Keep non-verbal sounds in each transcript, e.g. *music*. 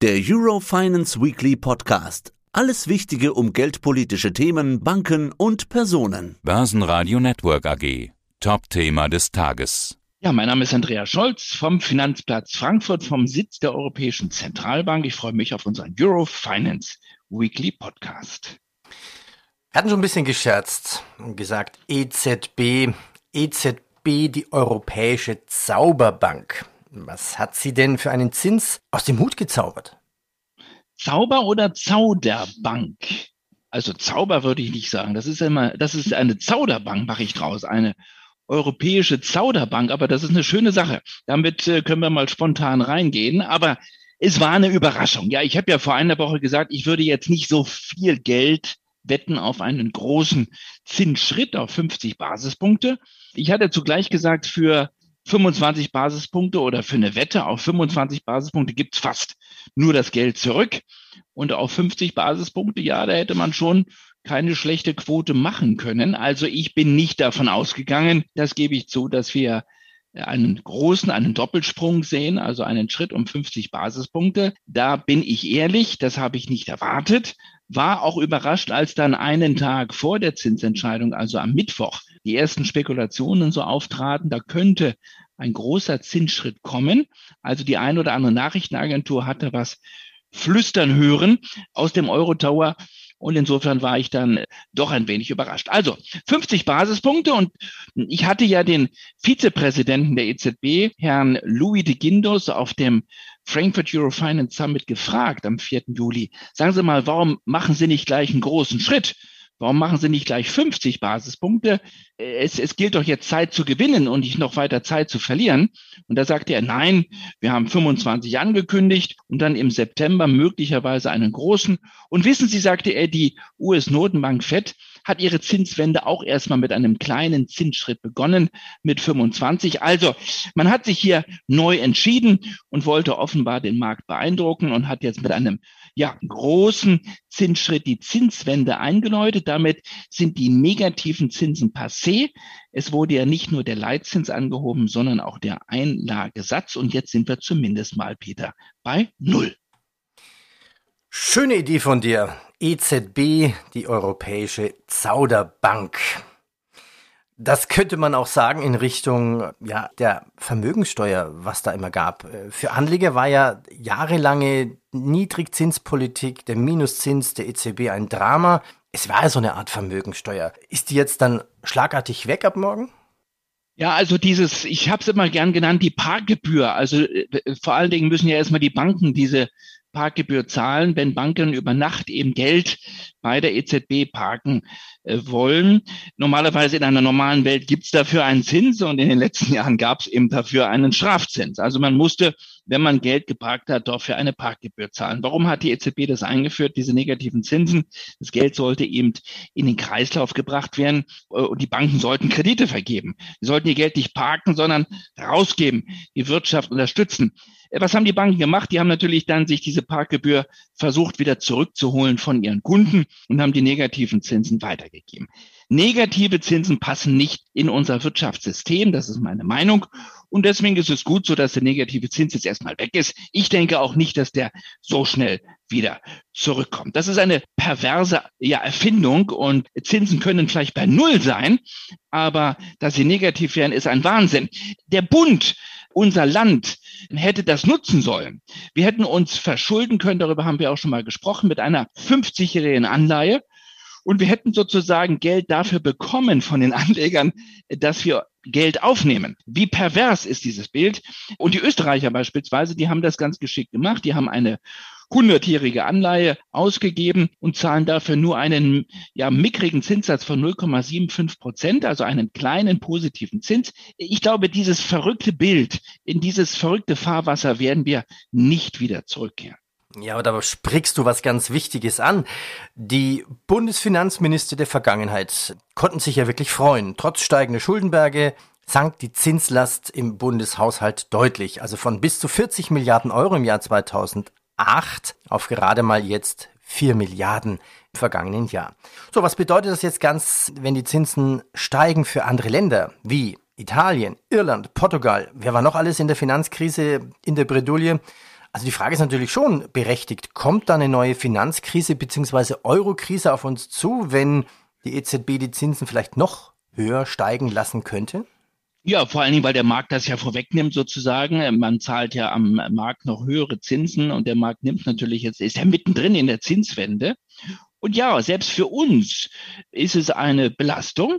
Der Eurofinance Weekly Podcast. Alles Wichtige um geldpolitische Themen, Banken und Personen. Börsenradio Network AG. Top-Thema des Tages. Ja, mein Name ist Andreas Scholz vom Finanzplatz Frankfurt, vom Sitz der Europäischen Zentralbank. Ich freue mich auf unseren Eurofinance Weekly Podcast. Wir hatten schon ein bisschen gescherzt und gesagt, EZB, EZB, die Europäische Zauberbank. Was hat sie denn für einen Zins aus dem Hut gezaubert? Zauber oder Zauderbank? Also Zauber würde ich nicht sagen. Das ist immer, das ist eine Zauderbank, mache ich draus. Eine europäische Zauderbank, aber das ist eine schöne Sache. Damit äh, können wir mal spontan reingehen. Aber es war eine Überraschung. Ja, ich habe ja vor einer Woche gesagt, ich würde jetzt nicht so viel Geld wetten auf einen großen Zinsschritt auf 50 Basispunkte. Ich hatte zugleich gesagt, für 25 Basispunkte oder für eine Wette auf 25 Basispunkte gibt's fast nur das Geld zurück. Und auf 50 Basispunkte, ja, da hätte man schon keine schlechte Quote machen können. Also ich bin nicht davon ausgegangen, das gebe ich zu, dass wir einen großen, einen Doppelsprung sehen, also einen Schritt um 50 Basispunkte. Da bin ich ehrlich, das habe ich nicht erwartet, war auch überrascht, als dann einen Tag vor der Zinsentscheidung, also am Mittwoch, die ersten Spekulationen so auftraten, da könnte ein großer Zinsschritt kommen. Also die ein oder andere Nachrichtenagentur hatte was flüstern hören aus dem Euro-Tower. Und insofern war ich dann doch ein wenig überrascht. Also 50 Basispunkte und ich hatte ja den Vizepräsidenten der EZB, Herrn Louis de Guindos, auf dem Frankfurt Eurofinance Summit gefragt am 4. Juli. Sagen Sie mal, warum machen Sie nicht gleich einen großen Schritt? Warum machen Sie nicht gleich 50 Basispunkte? Es, es gilt doch jetzt Zeit zu gewinnen und nicht noch weiter Zeit zu verlieren. Und da sagte er, nein, wir haben 25 angekündigt und dann im September möglicherweise einen großen. Und wissen Sie, sagte er, die US-Notenbank FED hat ihre Zinswende auch erstmal mit einem kleinen Zinsschritt begonnen, mit 25. Also man hat sich hier neu entschieden und wollte offenbar den Markt beeindrucken und hat jetzt mit einem ja, großen Zinsschritt die Zinswende eingeläutet. Damit sind die negativen Zinsen passé. Es wurde ja nicht nur der Leitzins angehoben, sondern auch der Einlagesatz. Und jetzt sind wir zumindest mal, Peter, bei Null. Schöne Idee von dir. EZB, die Europäische Zauderbank. Das könnte man auch sagen in Richtung ja, der Vermögenssteuer, was da immer gab. Für Anleger war ja jahrelange Niedrigzinspolitik, der Minuszins der EZB ein Drama. Es war ja so eine Art Vermögenssteuer. Ist die jetzt dann schlagartig weg ab morgen? Ja, also dieses, ich habe es immer gern genannt, die Parkgebühr. Also äh, vor allen Dingen müssen ja erstmal die Banken diese Parkgebühr zahlen, wenn Banken über Nacht eben Geld bei der EZB parken äh, wollen. Normalerweise in einer normalen Welt gibt es dafür einen Zins und in den letzten Jahren gab es eben dafür einen Strafzins. Also man musste, wenn man Geld geparkt hat, dafür eine Parkgebühr zahlen. Warum hat die EZB das eingeführt, diese negativen Zinsen? Das Geld sollte eben in den Kreislauf gebracht werden äh, und die Banken sollten Kredite vergeben. Sie sollten ihr Geld nicht parken, sondern rausgeben, die Wirtschaft unterstützen. Was haben die Banken gemacht? Die haben natürlich dann sich diese Parkgebühr versucht wieder zurückzuholen von ihren Kunden und haben die negativen Zinsen weitergegeben. Negative Zinsen passen nicht in unser Wirtschaftssystem, das ist meine Meinung. Und deswegen ist es gut so, dass der negative Zins jetzt erstmal weg ist. Ich denke auch nicht, dass der so schnell wieder zurückkommt. Das ist eine perverse ja, Erfindung und Zinsen können vielleicht bei Null sein, aber dass sie negativ werden, ist ein Wahnsinn. Der Bund, unser Land, hätte das nutzen sollen. Wir hätten uns verschulden können, darüber haben wir auch schon mal gesprochen, mit einer 50-jährigen Anleihe. Und wir hätten sozusagen Geld dafür bekommen von den Anlegern, dass wir Geld aufnehmen. Wie pervers ist dieses Bild? Und die Österreicher beispielsweise, die haben das ganz geschickt gemacht. Die haben eine hundertjährige Anleihe ausgegeben und zahlen dafür nur einen ja, mickrigen Zinssatz von 0,75 Prozent, also einen kleinen positiven Zins. Ich glaube, dieses verrückte Bild, in dieses verrückte Fahrwasser werden wir nicht wieder zurückkehren. Ja, aber da sprichst du was ganz Wichtiges an. Die Bundesfinanzminister der Vergangenheit konnten sich ja wirklich freuen. Trotz steigender Schuldenberge sank die Zinslast im Bundeshaushalt deutlich. Also von bis zu 40 Milliarden Euro im Jahr 2000 8 auf gerade mal jetzt 4 Milliarden im vergangenen Jahr. So, was bedeutet das jetzt ganz, wenn die Zinsen steigen für andere Länder wie Italien, Irland, Portugal? Wer war noch alles in der Finanzkrise in der Bredouille? Also die Frage ist natürlich schon berechtigt. Kommt da eine neue Finanzkrise bzw. Eurokrise auf uns zu, wenn die EZB die Zinsen vielleicht noch höher steigen lassen könnte? Ja, vor allen Dingen, weil der Markt das ja vorwegnimmt sozusagen. Man zahlt ja am Markt noch höhere Zinsen und der Markt nimmt natürlich jetzt, ist ja mittendrin in der Zinswende. Und ja, selbst für uns ist es eine Belastung.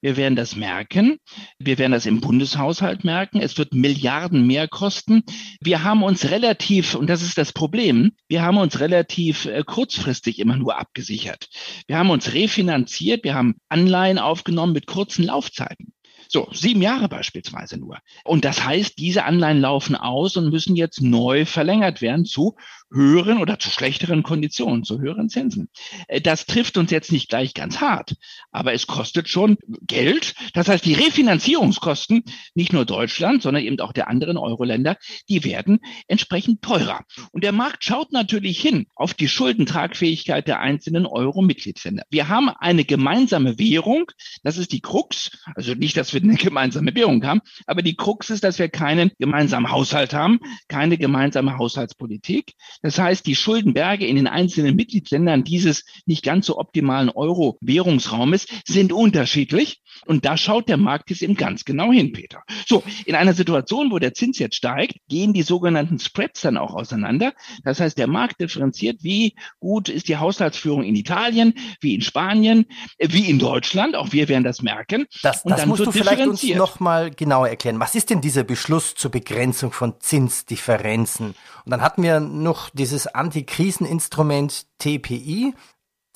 Wir werden das merken. Wir werden das im Bundeshaushalt merken. Es wird Milliarden mehr kosten. Wir haben uns relativ, und das ist das Problem, wir haben uns relativ äh, kurzfristig immer nur abgesichert. Wir haben uns refinanziert. Wir haben Anleihen aufgenommen mit kurzen Laufzeiten. So, sieben Jahre beispielsweise nur. Und das heißt, diese Anleihen laufen aus und müssen jetzt neu verlängert werden zu höheren oder zu schlechteren Konditionen, zu höheren Zinsen. Äh, das trifft uns jetzt nicht gleich ganz hart, aber es kostet schon Geld. Das heißt, die Refinanzierungskosten, nicht nur Deutschland, sondern eben auch der anderen Euro-Länder, die werden entsprechend teurer. Und der Markt schaut natürlich hin auf die Schuldentragfähigkeit der einzelnen Euro-Mitgliedsländer. Wir haben eine gemeinsame Währung, das ist die Krux, also nicht, dass wir eine gemeinsame Währung haben, aber die Krux ist, dass wir keinen gemeinsamen Haushalt haben, keine gemeinsame Haushaltspolitik. Das heißt, die Schuldenberge in den einzelnen Mitgliedsländern dieses nicht ganz so optimalen Euro-Währungsraumes sind unterschiedlich. Und da schaut der Markt jetzt eben ganz genau hin, Peter. So, in einer Situation, wo der Zins jetzt steigt, gehen die sogenannten Spreads dann auch auseinander. Das heißt, der Markt differenziert, wie gut ist die Haushaltsführung in Italien, wie in Spanien, wie in Deutschland. Auch wir werden das merken. Das, das musst du vielleicht uns noch mal genauer erklären. Was ist denn dieser Beschluss zur Begrenzung von Zinsdifferenzen? Und dann hatten wir noch dieses Antikriseninstrument TPI.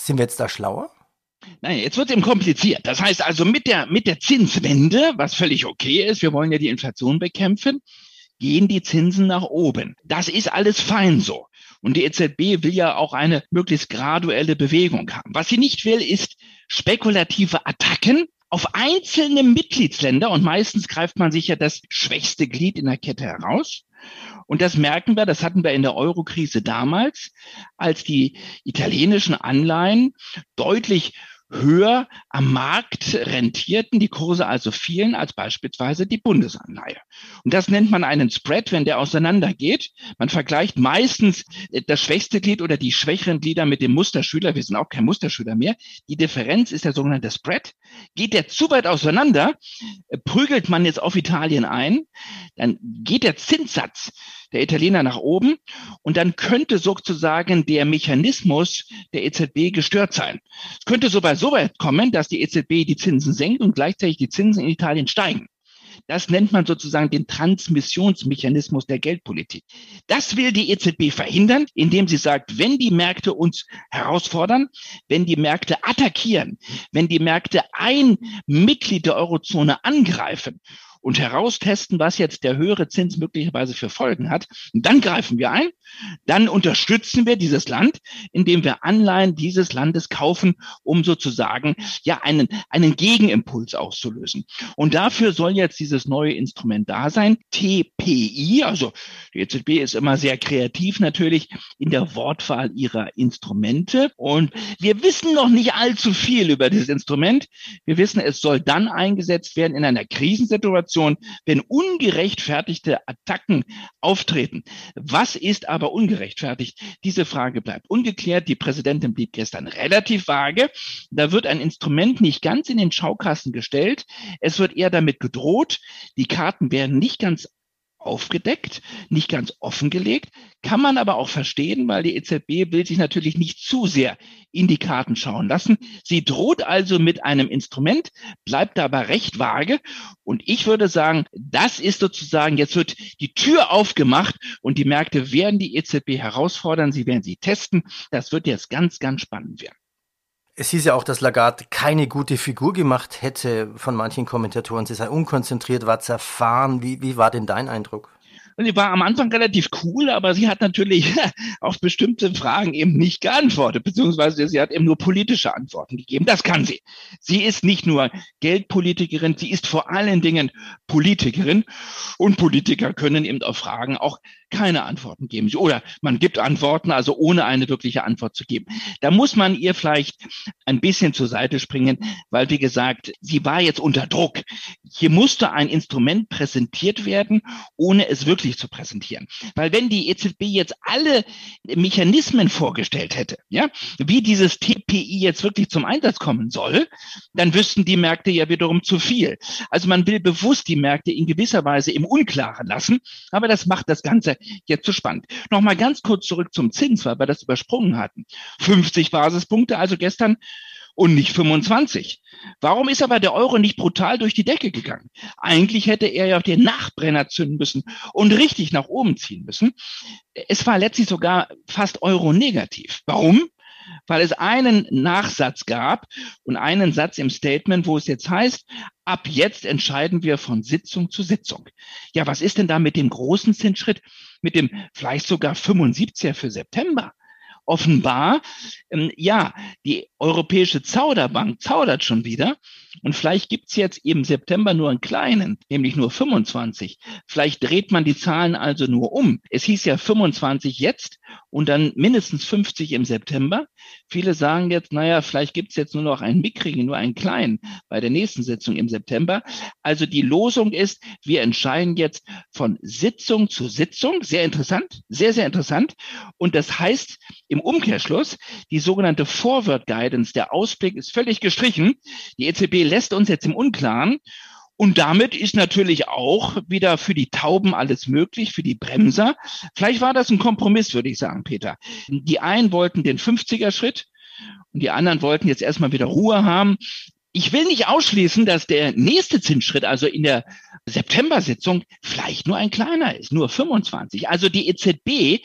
Sind wir jetzt da schlauer? Nein, jetzt wird es eben kompliziert. Das heißt also mit der, mit der Zinswende, was völlig okay ist, wir wollen ja die Inflation bekämpfen, gehen die Zinsen nach oben. Das ist alles fein so. Und die EZB will ja auch eine möglichst graduelle Bewegung haben. Was sie nicht will, ist spekulative Attacken auf einzelne Mitgliedsländer und meistens greift man sich ja das schwächste Glied in der Kette heraus. Und das merken wir, das hatten wir in der Eurokrise damals, als die italienischen Anleihen deutlich höher am Markt rentierten, die Kurse also fielen als beispielsweise die Bundesanleihe. Und das nennt man einen Spread, wenn der auseinandergeht. Man vergleicht meistens das schwächste Glied oder die schwächeren Glieder mit dem Musterschüler. Wir sind auch kein Musterschüler mehr. Die Differenz ist der sogenannte Spread. Geht der zu weit auseinander, prügelt man jetzt auf Italien ein, dann geht der Zinssatz der Italiener nach oben und dann könnte sozusagen der Mechanismus der EZB gestört sein. Es könnte sogar so weit kommen, dass die EZB die Zinsen senkt und gleichzeitig die Zinsen in Italien steigen. Das nennt man sozusagen den Transmissionsmechanismus der Geldpolitik. Das will die EZB verhindern, indem sie sagt, wenn die Märkte uns herausfordern, wenn die Märkte attackieren, wenn die Märkte ein Mitglied der Eurozone angreifen und heraustesten, was jetzt der höhere Zins möglicherweise für Folgen hat. Und dann greifen wir ein, dann unterstützen wir dieses Land, indem wir Anleihen dieses Landes kaufen, um sozusagen ja einen, einen Gegenimpuls auszulösen. Und dafür soll jetzt dieses neue Instrument da sein, TPI, also die EZB ist immer sehr kreativ natürlich in der Wortwahl ihrer Instrumente. Und wir wissen noch nicht allzu viel über dieses Instrument. Wir wissen, es soll dann eingesetzt werden in einer Krisensituation, Situation, wenn ungerechtfertigte Attacken auftreten. Was ist aber ungerechtfertigt? Diese Frage bleibt ungeklärt. Die Präsidentin blieb gestern relativ vage. Da wird ein Instrument nicht ganz in den Schaukasten gestellt. Es wird eher damit gedroht. Die Karten werden nicht ganz aufgedeckt, nicht ganz offengelegt, kann man aber auch verstehen, weil die EZB will sich natürlich nicht zu sehr in die Karten schauen lassen. Sie droht also mit einem Instrument, bleibt aber recht vage. Und ich würde sagen, das ist sozusagen, jetzt wird die Tür aufgemacht und die Märkte werden die EZB herausfordern, sie werden sie testen. Das wird jetzt ganz, ganz spannend werden. Es hieß ja auch, dass Lagarde keine gute Figur gemacht hätte von manchen Kommentatoren. Sie sei unkonzentriert, war zerfahren. Wie, wie war denn dein Eindruck? Sie war am Anfang relativ cool, aber sie hat natürlich *laughs* auf bestimmte Fragen eben nicht geantwortet, beziehungsweise sie hat eben nur politische Antworten gegeben. Das kann sie. Sie ist nicht nur Geldpolitikerin, sie ist vor allen Dingen Politikerin und Politiker können eben auf Fragen auch keine Antworten geben. Oder man gibt Antworten, also ohne eine wirkliche Antwort zu geben. Da muss man ihr vielleicht ein bisschen zur Seite springen, weil, wie gesagt, sie war jetzt unter Druck. Hier musste ein Instrument präsentiert werden, ohne es wirklich zu präsentieren. Weil wenn die EZB jetzt alle Mechanismen vorgestellt hätte, ja, wie dieses TPI jetzt wirklich zum Einsatz kommen soll, dann wüssten die Märkte ja wiederum zu viel. Also man will bewusst die Märkte in gewisser Weise im Unklaren lassen, aber das macht das Ganze jetzt so spannend. Nochmal ganz kurz zurück zum Zins, weil wir das übersprungen hatten. 50 Basispunkte, also gestern und nicht 25. Warum ist aber der Euro nicht brutal durch die Decke gegangen? Eigentlich hätte er ja auf den Nachbrenner zünden müssen und richtig nach oben ziehen müssen. Es war letztlich sogar fast Euro-negativ. Warum? Weil es einen Nachsatz gab und einen Satz im Statement, wo es jetzt heißt, ab jetzt entscheiden wir von Sitzung zu Sitzung. Ja, was ist denn da mit dem großen Zinsschritt, mit dem vielleicht sogar 75er für September? Offenbar, ähm, ja, die Europäische Zauderbank zaudert schon wieder. Und vielleicht gibt's jetzt im September nur einen kleinen, nämlich nur 25. Vielleicht dreht man die Zahlen also nur um. Es hieß ja 25 jetzt und dann mindestens 50 im September. Viele sagen jetzt, naja, vielleicht gibt's jetzt nur noch einen mickrigen, nur einen kleinen bei der nächsten Sitzung im September. Also die Losung ist, wir entscheiden jetzt von Sitzung zu Sitzung. Sehr interessant, sehr, sehr interessant. Und das heißt im Umkehrschluss, die sogenannte Forward Guidance, der Ausblick ist völlig gestrichen. Die EZB lässt uns jetzt im Unklaren. Und damit ist natürlich auch wieder für die Tauben alles möglich, für die Bremser. Vielleicht war das ein Kompromiss, würde ich sagen, Peter. Die einen wollten den 50er Schritt und die anderen wollten jetzt erstmal wieder Ruhe haben. Ich will nicht ausschließen, dass der nächste Zinsschritt, also in der September-Sitzung, vielleicht nur ein kleiner ist, nur 25. Also die EZB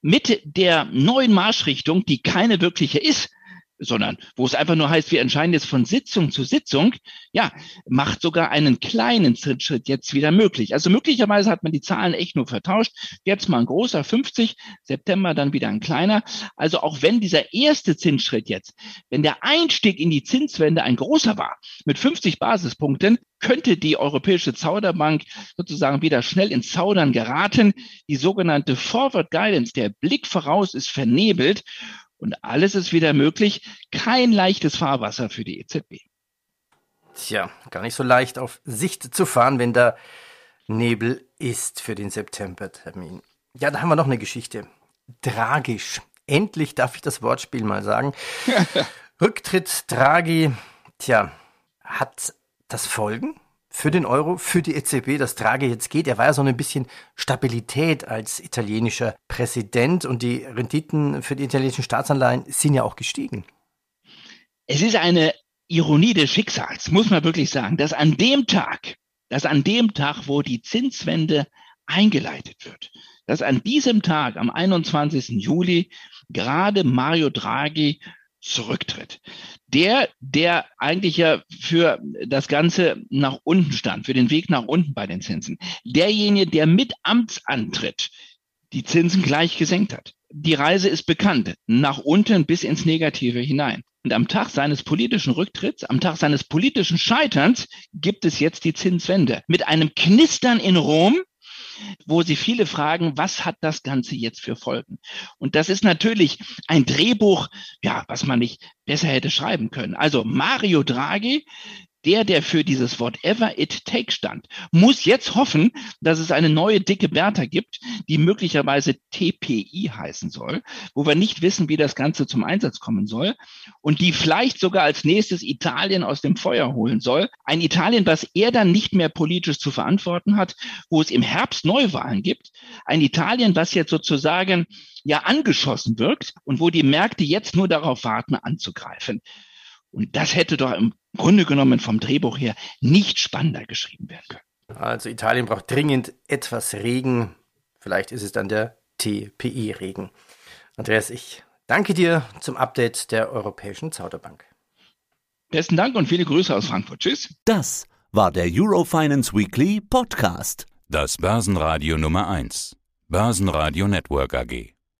mit der neuen Marschrichtung, die keine wirkliche ist, sondern wo es einfach nur heißt, wir entscheiden jetzt von Sitzung zu Sitzung, ja, macht sogar einen kleinen Schritt jetzt wieder möglich. Also möglicherweise hat man die Zahlen echt nur vertauscht. Jetzt mal ein großer 50, September dann wieder ein kleiner. Also auch wenn dieser erste Zinsschritt jetzt, wenn der Einstieg in die Zinswende ein großer war, mit 50 Basispunkten, könnte die Europäische Zauderbank sozusagen wieder schnell ins Zaudern geraten. Die sogenannte Forward Guidance, der Blick voraus ist vernebelt und alles ist wieder möglich. Kein leichtes Fahrwasser für die EZB. Tja, gar nicht so leicht auf Sicht zu fahren, wenn da Nebel ist für den Septembertermin. Ja, da haben wir noch eine Geschichte. Tragisch. Endlich darf ich das Wortspiel mal sagen. *laughs* Rücktritt Draghi. Tja, hat das Folgen? Für den Euro, für die EZB, dass Draghi jetzt geht. Er war ja so ein bisschen Stabilität als italienischer Präsident und die Renditen für die italienischen Staatsanleihen sind ja auch gestiegen. Es ist eine Ironie des Schicksals, muss man wirklich sagen, dass an dem Tag, dass an dem Tag, wo die Zinswende eingeleitet wird, dass an diesem Tag, am 21. Juli, gerade Mario Draghi zurücktritt. Der, der eigentlich ja für das Ganze nach unten stand, für den Weg nach unten bei den Zinsen. Derjenige, der mit Amtsantritt die Zinsen gleich gesenkt hat. Die Reise ist bekannt, nach unten bis ins Negative hinein. Und am Tag seines politischen Rücktritts, am Tag seines politischen Scheiterns gibt es jetzt die Zinswende. Mit einem Knistern in Rom, wo sie viele fragen, was hat das Ganze jetzt für Folgen? Und das ist natürlich ein Drehbuch, ja, was man nicht besser hätte schreiben können. Also Mario Draghi der, der für dieses Whatever it takes stand, muss jetzt hoffen, dass es eine neue dicke Bertha gibt, die möglicherweise TPI heißen soll, wo wir nicht wissen, wie das Ganze zum Einsatz kommen soll und die vielleicht sogar als nächstes Italien aus dem Feuer holen soll. Ein Italien, was er dann nicht mehr politisch zu verantworten hat, wo es im Herbst Neuwahlen gibt. Ein Italien, was jetzt sozusagen ja angeschossen wirkt und wo die Märkte jetzt nur darauf warten, anzugreifen. Und das hätte doch im Grunde genommen vom Drehbuch her nicht spannender geschrieben werden können. Also Italien braucht dringend etwas Regen. Vielleicht ist es dann der TPI-Regen. Andreas, ich danke dir zum Update der Europäischen Zauderbank. Besten Dank und viele Grüße aus Frankfurt. Tschüss. Das war der Eurofinance Weekly Podcast. Das Börsenradio Nummer 1. Börsenradio Network AG.